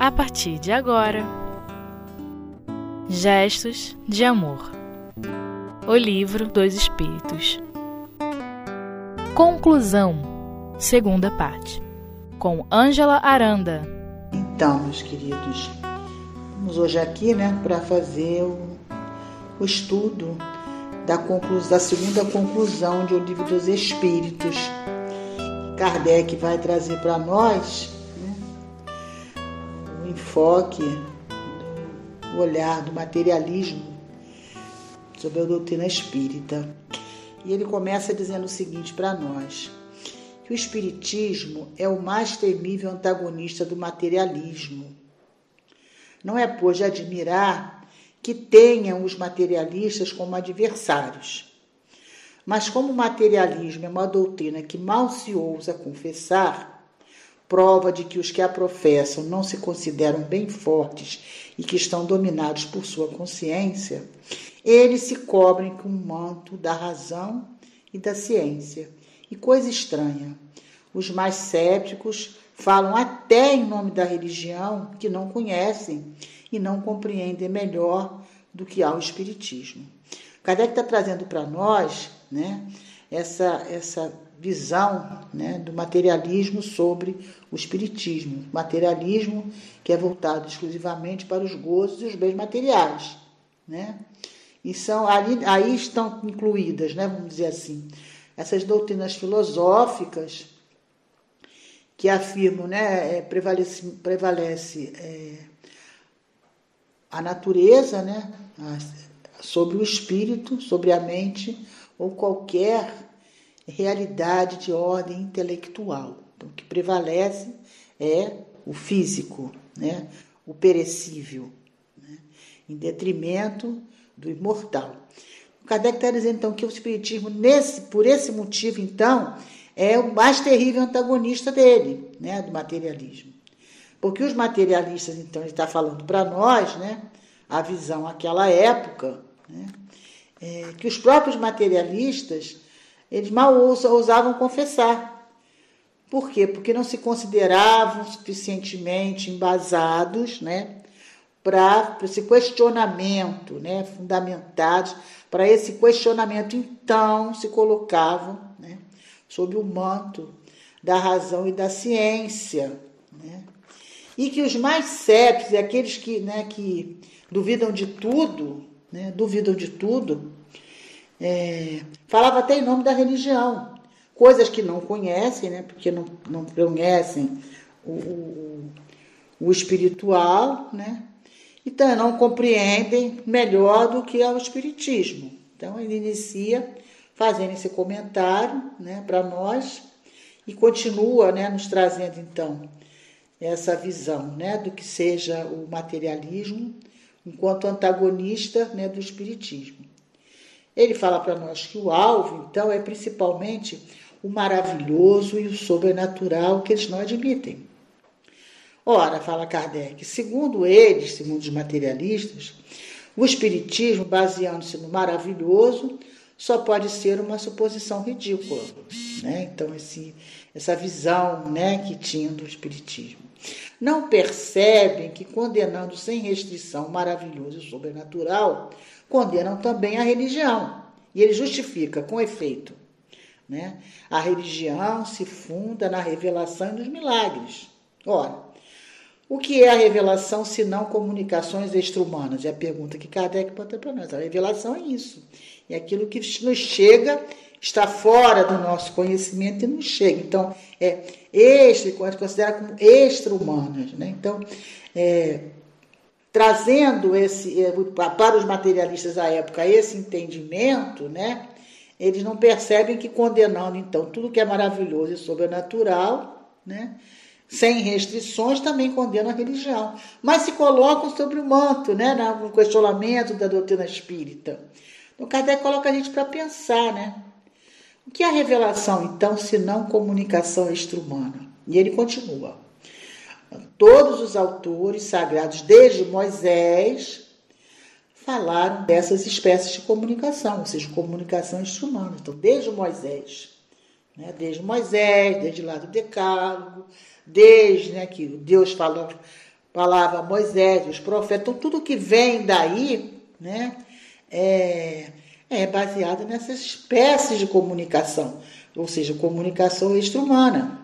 a partir de agora. Gestos de Amor. O Livro dos Espíritos. Conclusão. Segunda parte. Com Ângela Aranda. Então, meus queridos, vamos hoje aqui né, para fazer o, o estudo da, conclusão, da segunda conclusão de O Livro dos Espíritos. Kardec vai trazer para nós enfoque do olhar do materialismo sobre a doutrina espírita. E ele começa dizendo o seguinte para nós: que o espiritismo é o mais temível antagonista do materialismo. Não é, pois, de admirar que tenham os materialistas como adversários. Mas como o materialismo é uma doutrina que mal se ousa confessar, prova de que os que a professam não se consideram bem fortes e que estão dominados por sua consciência, eles se cobrem com o manto da razão e da ciência. E coisa estranha, os mais céticos falam até em nome da religião que não conhecem e não compreendem melhor do que há o Espiritismo. Kardec está trazendo para nós né, essa, essa visão né, do materialismo sobre o espiritismo. Materialismo que é voltado exclusivamente para os gozos e os bens materiais. Né? E são, ali, aí estão incluídas, né, vamos dizer assim, essas doutrinas filosóficas que afirmam, né, é, prevalece, prevalece é, a natureza né, sobre o espírito, sobre a mente ou qualquer realidade de ordem intelectual. Então, o que prevalece é o físico, né? o perecível, né? em detrimento do imortal. O Kardec está dizendo, então, que o Espiritismo, nesse, por esse motivo, então, é o mais terrível antagonista dele, né? do materialismo. Porque os materialistas, então, ele está falando para nós, né? a visão àquela época, né? É, que os próprios materialistas eles mal ousavam confessar. Por quê? Porque não se consideravam suficientemente embasados, né? Para esse questionamento, né? Fundamentados para esse questionamento, então se colocavam, né? Sob o manto da razão e da ciência, né? E que os mais sépticos, aqueles que, né, que duvidam de tudo, né? Duvidam de tudo, é, falava até em nome da religião, coisas que não conhecem, né, porque não, não conhecem o, o, o espiritual, né, então não compreendem melhor do que é o espiritismo. Então ele inicia fazendo esse comentário né, para nós e continua né, nos trazendo então essa visão né, do que seja o materialismo enquanto antagonista né, do espiritismo. Ele fala para nós que o alvo, então, é principalmente o maravilhoso e o sobrenatural que eles não admitem. Ora, fala Kardec, segundo eles, segundo os materialistas, o espiritismo, baseando-se no maravilhoso, só pode ser uma suposição ridícula. Né? Então, esse, essa visão né, que tinham do espiritismo. Não percebem que, condenando sem restrição o maravilhoso e o sobrenatural, condenam também a religião. E ele justifica com efeito. Né? A religião se funda na revelação e nos milagres. Ora, o que é a revelação se não comunicações extra-humanas? É a pergunta que Kardec bota para nós. A revelação é isso. É aquilo que nos chega, está fora do nosso conhecimento e nos chega. Então, é extra, considera como extra-humanas. Né? Então, é, trazendo esse eh, para os materialistas da época esse entendimento, né? Eles não percebem que condenando então tudo que é maravilhoso e sobrenatural, né? Sem restrições também condenam a religião, mas se colocam sobre o manto, né, no questionamento da doutrina espírita. Então Kardec coloca a gente para pensar, né? O que é a revelação então, se não comunicação extra-humana? E ele continua. Todos os autores sagrados, desde Moisés, falaram dessas espécies de comunicação, ou seja, comunicação instrumento. Então, desde Moisés, né, desde Moisés, desde lá do Decálogo, desde né, que Deus falando palavra Moisés, os profetas, então, tudo que vem daí, né, é, é baseado nessas espécies de comunicação, ou seja, comunicação extra-humana.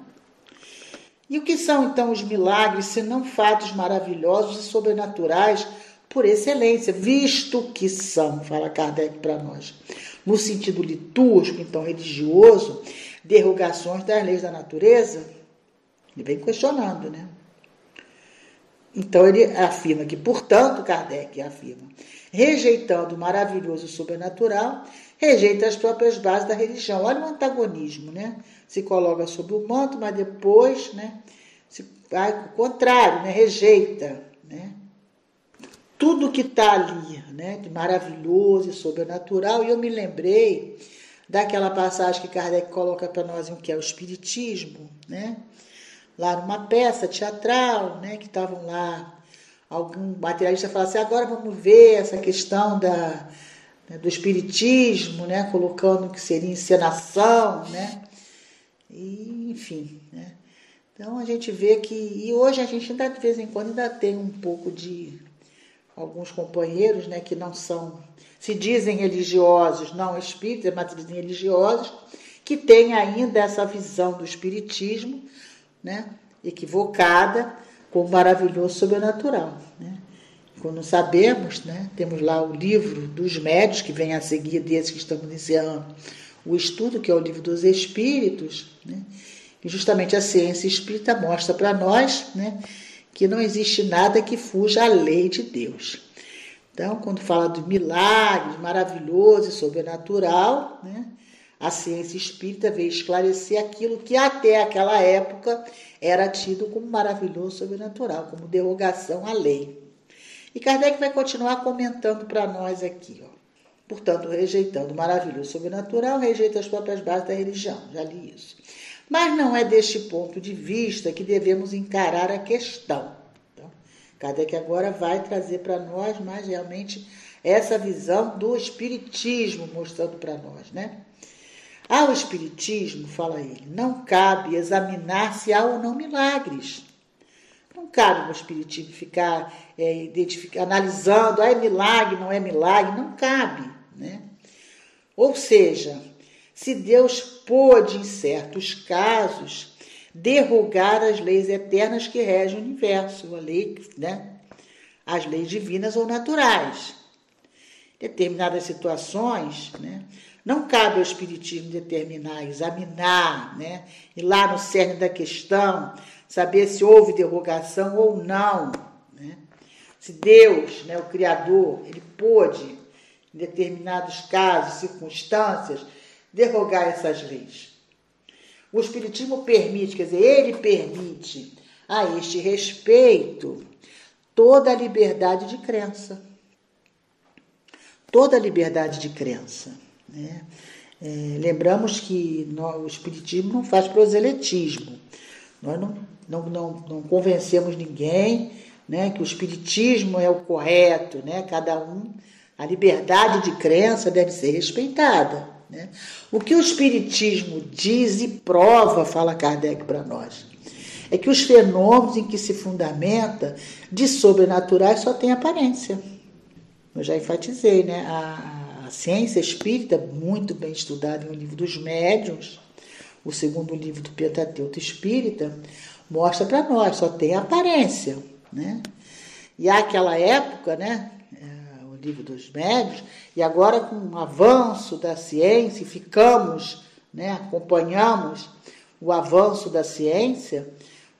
E o que são então os milagres, se não fatos maravilhosos e sobrenaturais por excelência, visto que são, fala Kardec para nós, no sentido litúrgico, então religioso, derrogações das leis da natureza? Ele vem questionando, né? Então ele afirma que, portanto, Kardec afirma, rejeitando o maravilhoso sobrenatural, rejeita as próprias bases da religião. Olha o antagonismo, né? Se coloca sob o manto, mas depois, né? Se vai o contrário, né? Rejeita, né? Tudo que está ali, né? De maravilhoso e sobrenatural. E eu me lembrei daquela passagem que Kardec coloca para nós, que é o Espiritismo, né? lá numa peça teatral, né, que estavam lá algum materialista falou assim, agora vamos ver essa questão da, né, do espiritismo, né, colocando que seria encenação, né, e, enfim, né. Então a gente vê que, e hoje a gente ainda de vez em quando ainda tem um pouco de alguns companheiros, né, que não são, se dizem religiosos, não espíritas, mas se dizem religiosos, que têm ainda essa visão do espiritismo, né, equivocada com o maravilhoso sobrenatural. Né? Quando sabemos, né, temos lá o livro dos médios, que vem a seguir desse que estamos iniciando o estudo, que é o livro dos Espíritos, né, e justamente a ciência espírita mostra para nós né, que não existe nada que fuja à lei de Deus. Então, quando fala de milagres, maravilhoso e sobrenatural, né, a ciência espírita veio esclarecer aquilo que até aquela época era tido como maravilhoso sobrenatural, como derrogação à lei. E Kardec vai continuar comentando para nós aqui, ó. Portanto, rejeitando o maravilhoso sobrenatural, rejeita as próprias bases da religião. Já li isso. Mas não é deste ponto de vista que devemos encarar a questão. Então, Kardec agora vai trazer para nós mais realmente essa visão do espiritismo, mostrando para nós, né? Ao Espiritismo, fala ele, não cabe examinar se há ou não milagres. Não cabe no Espiritismo ficar é, analisando, ah, é milagre, não é milagre, não cabe. Né? Ou seja, se Deus pôde, em certos casos, derrogar as leis eternas que regem o universo, a lei, né? as leis divinas ou naturais. Determinadas situações, né? Não cabe ao Espiritismo determinar, examinar, né? ir lá no cerne da questão, saber se houve derrogação ou não. Né? Se Deus, né, o Criador, ele pôde, em determinados casos, circunstâncias, derrogar essas leis. O Espiritismo permite, quer dizer, ele permite a este respeito toda a liberdade de crença. Toda a liberdade de crença. Né? É, lembramos que o Espiritismo não faz proselitismo. Nós não, não, não, não convencemos ninguém né, que o Espiritismo é o correto. Né? Cada um, a liberdade de crença deve ser respeitada. Né? O que o Espiritismo diz e prova, fala Kardec para nós, é que os fenômenos em que se fundamenta de sobrenaturais só têm aparência. Eu já enfatizei, né? A, a ciência espírita, muito bem estudada em O Livro dos Médiuns, o segundo livro do Pentateuco Espírita, mostra para nós, só tem aparência. Né? E aquela época, né, é, o livro dos médios, e agora com o avanço da ciência, ficamos, né, acompanhamos o avanço da ciência,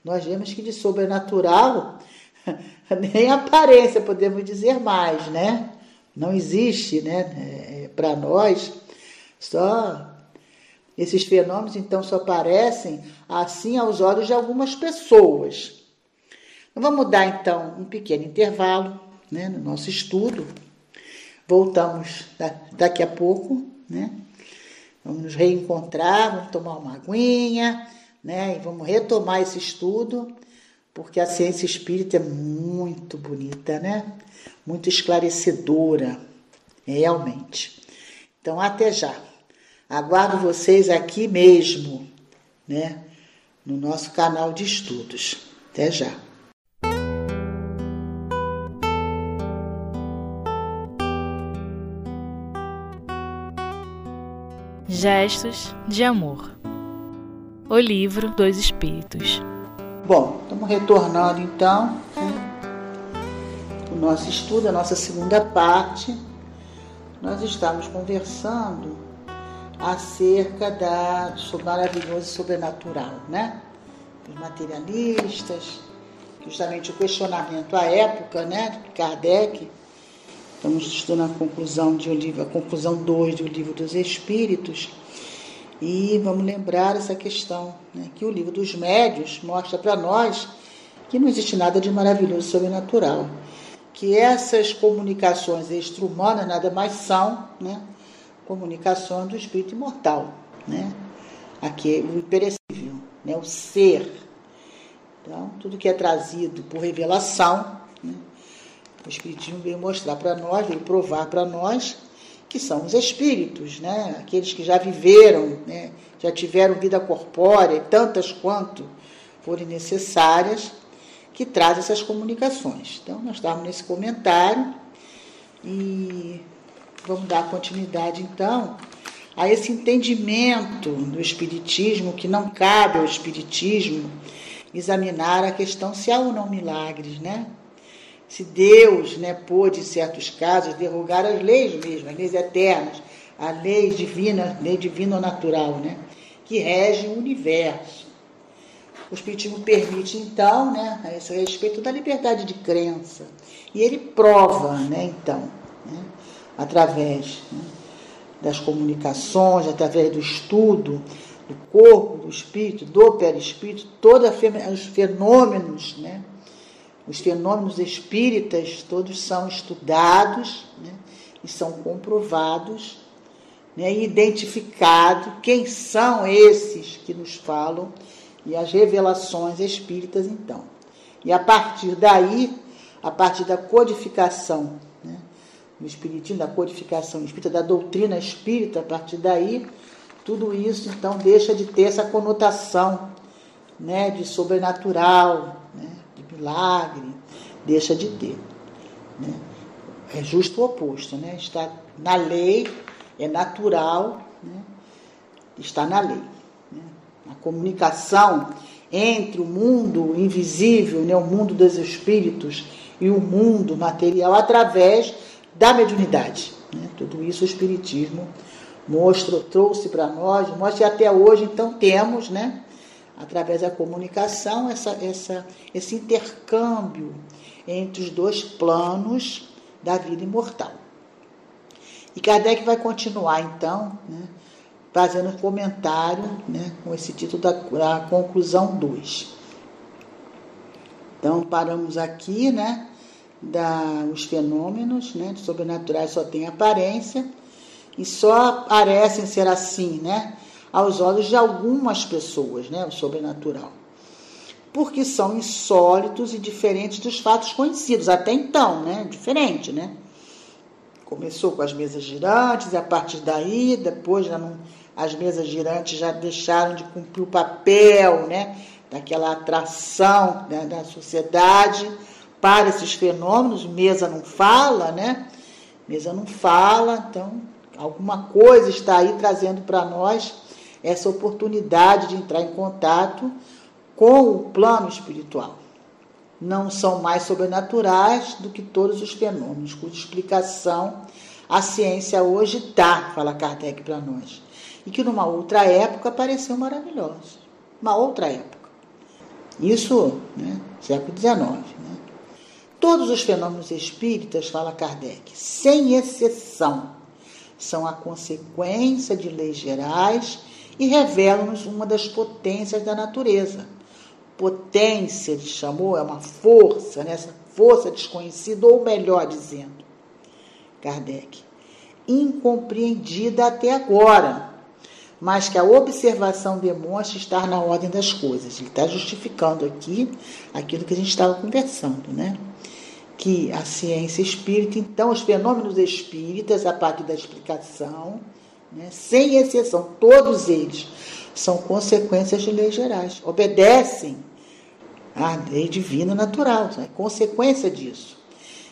nós vemos que de sobrenatural nem aparência podemos dizer mais, né? Não existe, né, é, para nós, só esses fenômenos então só aparecem assim aos olhos de algumas pessoas. Então, vamos dar então um pequeno intervalo né, no nosso estudo. Voltamos daqui a pouco, né? Vamos nos reencontrar, vamos tomar uma aguinha, né? E vamos retomar esse estudo, porque a ciência espírita é muito bonita, né? muito esclarecedora, realmente. Então, até já. Aguardo vocês aqui mesmo, né? No nosso canal de estudos. Até já. Gestos de amor. O livro dos Espíritos. Bom, estamos retornando então né, o nosso estudo, a nossa segunda parte. Nós estamos conversando acerca da do maravilhoso e sobrenatural, né? Os materialistas, justamente o questionamento à época, né, de Kardec. Estamos estudando a conclusão de o livro, a conclusão 2 do livro dos Espíritos. E vamos lembrar essa questão, né, que o livro dos médios mostra para nós que não existe nada de maravilhoso sobrenatural. Que essas comunicações extra-humanas nada mais são né, comunicações do espírito imortal. Né? Aqui é o imperecível, né, o ser então, tudo que é trazido por revelação, né, o Espiritismo veio mostrar para nós, veio provar para nós que são os espíritos, né, aqueles que já viveram, né, já tiveram vida corpórea, tantas quanto forem necessárias, que trazem essas comunicações. Então, nós estamos nesse comentário e vamos dar continuidade, então, a esse entendimento do Espiritismo, que não cabe ao Espiritismo examinar a questão se há ou não milagres, né? Se Deus, né, pôde, em certos casos, derrogar as leis mesmo, as leis eternas, a lei divina, lei divina ou natural, né, que rege o universo. O Espiritismo permite, então, né, a esse respeito da liberdade de crença. E ele prova, né, então, através né, das comunicações, através do estudo, do corpo, do espírito, do perispírito, todos os fenômenos, né? Os fenômenos espíritas todos são estudados né? e são comprovados né? e identificados quem são esses que nos falam e as revelações espíritas, então. E a partir daí, a partir da codificação do Espiritismo, da codificação espírita, da doutrina espírita, a partir daí, tudo isso então deixa de ter essa conotação né, de sobrenatural, né, de milagre, deixa de ter. Né? É justo o oposto, né? está na lei, é natural, né? está na lei. Né? A comunicação entre o mundo invisível, né, o mundo dos espíritos, e o mundo material através da mediunidade. Né? Tudo isso o Espiritismo mostrou, trouxe para nós, mostra e até hoje então temos, né, através da comunicação, essa, essa, esse intercâmbio entre os dois planos da vida imortal. E Kardec vai continuar então, né, fazendo um comentário né, com esse título da, da conclusão 2. Então paramos aqui, né? Da, os fenômenos né, sobrenaturais só têm aparência e só parecem ser assim, né? Aos olhos de algumas pessoas, né? O sobrenatural. Porque são insólitos e diferentes dos fatos conhecidos, até então, né? Diferente, né? Começou com as mesas girantes, e a partir daí, depois já não, as mesas girantes já deixaram de cumprir o papel, né? Daquela atração né? da sociedade para esses fenômenos. Mesa não fala, né? Mesa não fala, então Alguma coisa está aí trazendo para nós essa oportunidade de entrar em contato com o plano espiritual. Não são mais sobrenaturais do que todos os fenômenos, cuja explicação a ciência hoje dá, fala Kardec para nós. E que numa outra época pareceu maravilhoso. Uma outra época. Isso, né, século XIX. Né? Todos os fenômenos espíritas, fala Kardec, sem exceção, são a consequência de leis gerais e revelam-nos uma das potências da natureza. Potência, ele chamou, é uma força, né? essa força desconhecida, ou melhor dizendo, Kardec, incompreendida até agora, mas que a observação demonstra estar na ordem das coisas. Ele está justificando aqui aquilo que a gente estava conversando, né? que a ciência espírita, então os fenômenos espíritas, a partir da explicação, né, sem exceção, todos eles são consequências de leis gerais, obedecem à lei divina natural, é consequência disso.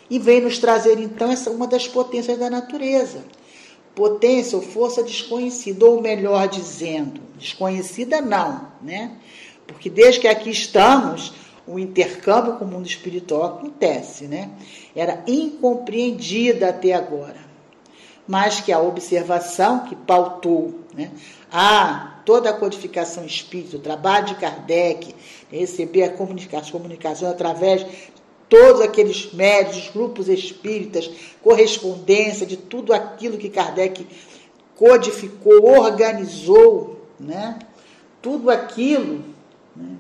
E vem nos trazer então essa uma das potências da natureza. Potência ou força desconhecida, ou melhor dizendo, desconhecida não, né? Porque desde que aqui estamos, o intercâmbio com o mundo espiritual acontece, né? Era incompreendida até agora. Mas que a observação que pautou né, a toda a codificação espírita, o trabalho de Kardec, receber a comunicação, comunicação através todos aqueles médios, grupos espíritas, correspondência de tudo aquilo que Kardec codificou, organizou, né? tudo aquilo né?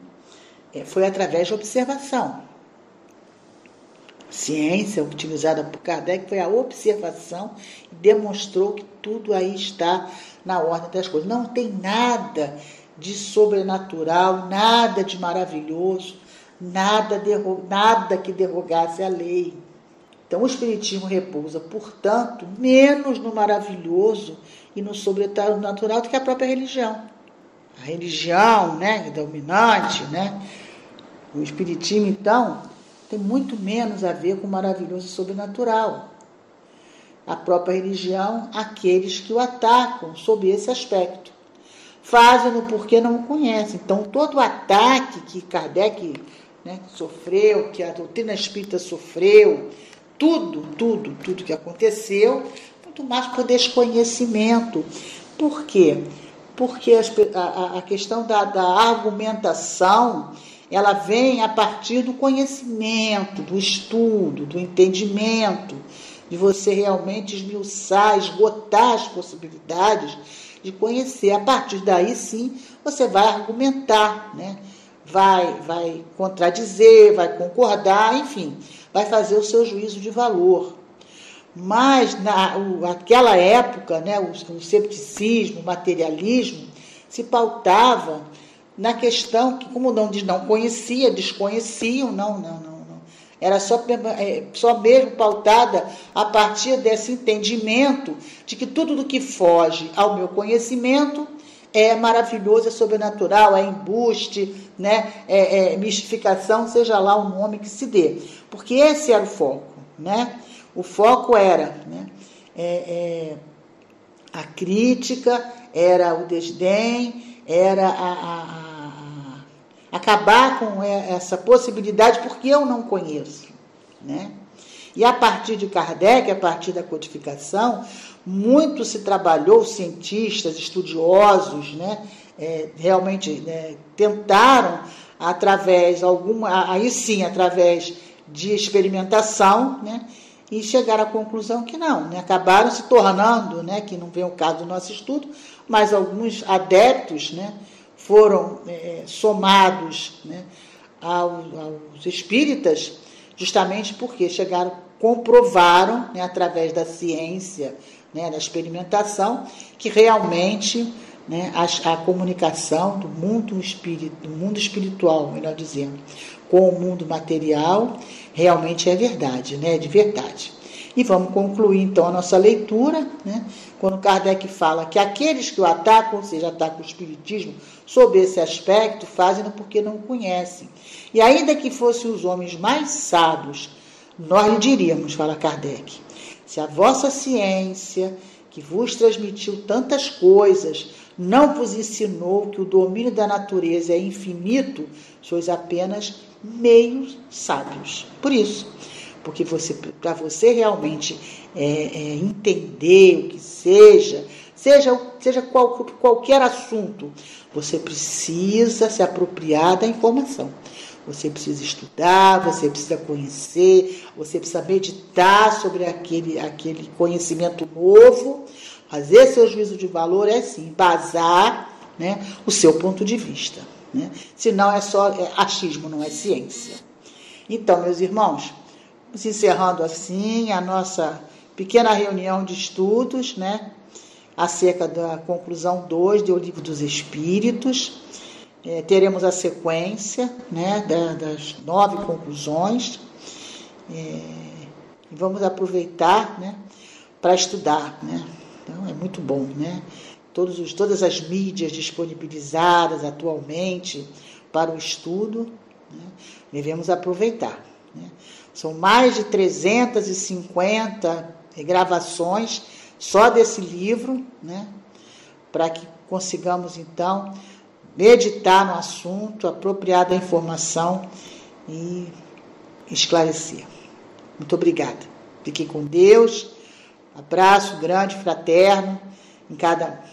É, foi através da observação. Ciência utilizada por Kardec foi a observação e demonstrou que tudo aí está na ordem das coisas. Não tem nada de sobrenatural, nada de maravilhoso, nada, nada que derrogasse a lei. Então, o Espiritismo repousa, portanto, menos no maravilhoso e no sobrenatural do que a própria religião. A religião, né, dominante, né, o Espiritismo, então, tem muito menos a ver com o maravilhoso e sobrenatural. A própria religião, aqueles que o atacam sob esse aspecto. Fazem-no porque não o conhecem. Então, todo ataque que Kardec né, sofreu, que a doutrina espírita sofreu, tudo, tudo, tudo que aconteceu, muito mais por desconhecimento. Por quê? Porque a, a questão da, da argumentação ela vem a partir do conhecimento, do estudo, do entendimento, de você realmente esmiuçar, esgotar as possibilidades de conhecer. A partir daí, sim, você vai argumentar, né? Vai, vai contradizer, vai concordar, enfim, vai fazer o seu juízo de valor. Mas naquela época, né, o, o o materialismo, se pautava na questão que, como não, não conhecia, desconheciam, não, não, não, não. Era só, é, só mesmo pautada a partir desse entendimento de que tudo do que foge ao meu conhecimento é maravilhoso, é sobrenatural, é embuste, né? é, é mistificação, seja lá o nome que se dê. Porque esse era o foco. Né? O foco era né? É, é, a crítica, era o desdém, era a, a acabar com essa possibilidade porque eu não conheço, né? E a partir de Kardec, a partir da codificação, muito se trabalhou, cientistas, estudiosos, né, é, realmente né, tentaram, através alguma, aí sim, através de experimentação, né, e chegaram à conclusão que não, né, acabaram se tornando, né, que não vem o caso do nosso estudo, mas alguns adeptos, né, foram é, somados né, aos, aos, espíritas, justamente porque chegaram, comprovaram, né, através da ciência, né, da experimentação, que realmente né, a, a, comunicação do mundo, espírito, do mundo espiritual, melhor dizendo, com o mundo material, realmente é verdade, né, de verdade. E vamos concluir então a nossa leitura, né, quando Kardec fala que aqueles que o atacam, ou seja, atacam o Espiritismo, sob esse aspecto, fazem-no porque não conhecem. E ainda que fossem os homens mais sábios, nós lhe diríamos, fala Kardec, se a vossa ciência, que vos transmitiu tantas coisas, não vos ensinou que o domínio da natureza é infinito, sois apenas meios sábios. Por isso, porque você, para você realmente é, é, entender o que seja, seja, seja qual, qualquer assunto, você precisa se apropriar da informação. Você precisa estudar, você precisa conhecer, você precisa meditar sobre aquele, aquele conhecimento novo, fazer seu juízo de valor é sim, basar né, o seu ponto de vista. Né? Senão é só é achismo, não é ciência. Então, meus irmãos, Vamos encerrando assim a nossa pequena reunião de estudos, né? Acerca da conclusão 2 do Livro dos Espíritos. É, teremos a sequência né, da, das nove conclusões. É, e vamos aproveitar né, para estudar. Né? Então é muito bom. Né? Todos os, todas as mídias disponibilizadas atualmente para o estudo, né, devemos aproveitar. Né? São mais de 350 gravações, só desse livro, né? Para que consigamos então meditar no assunto, apropriar da informação e esclarecer. Muito obrigada. Fiquem com Deus. Abraço grande, fraterno em cada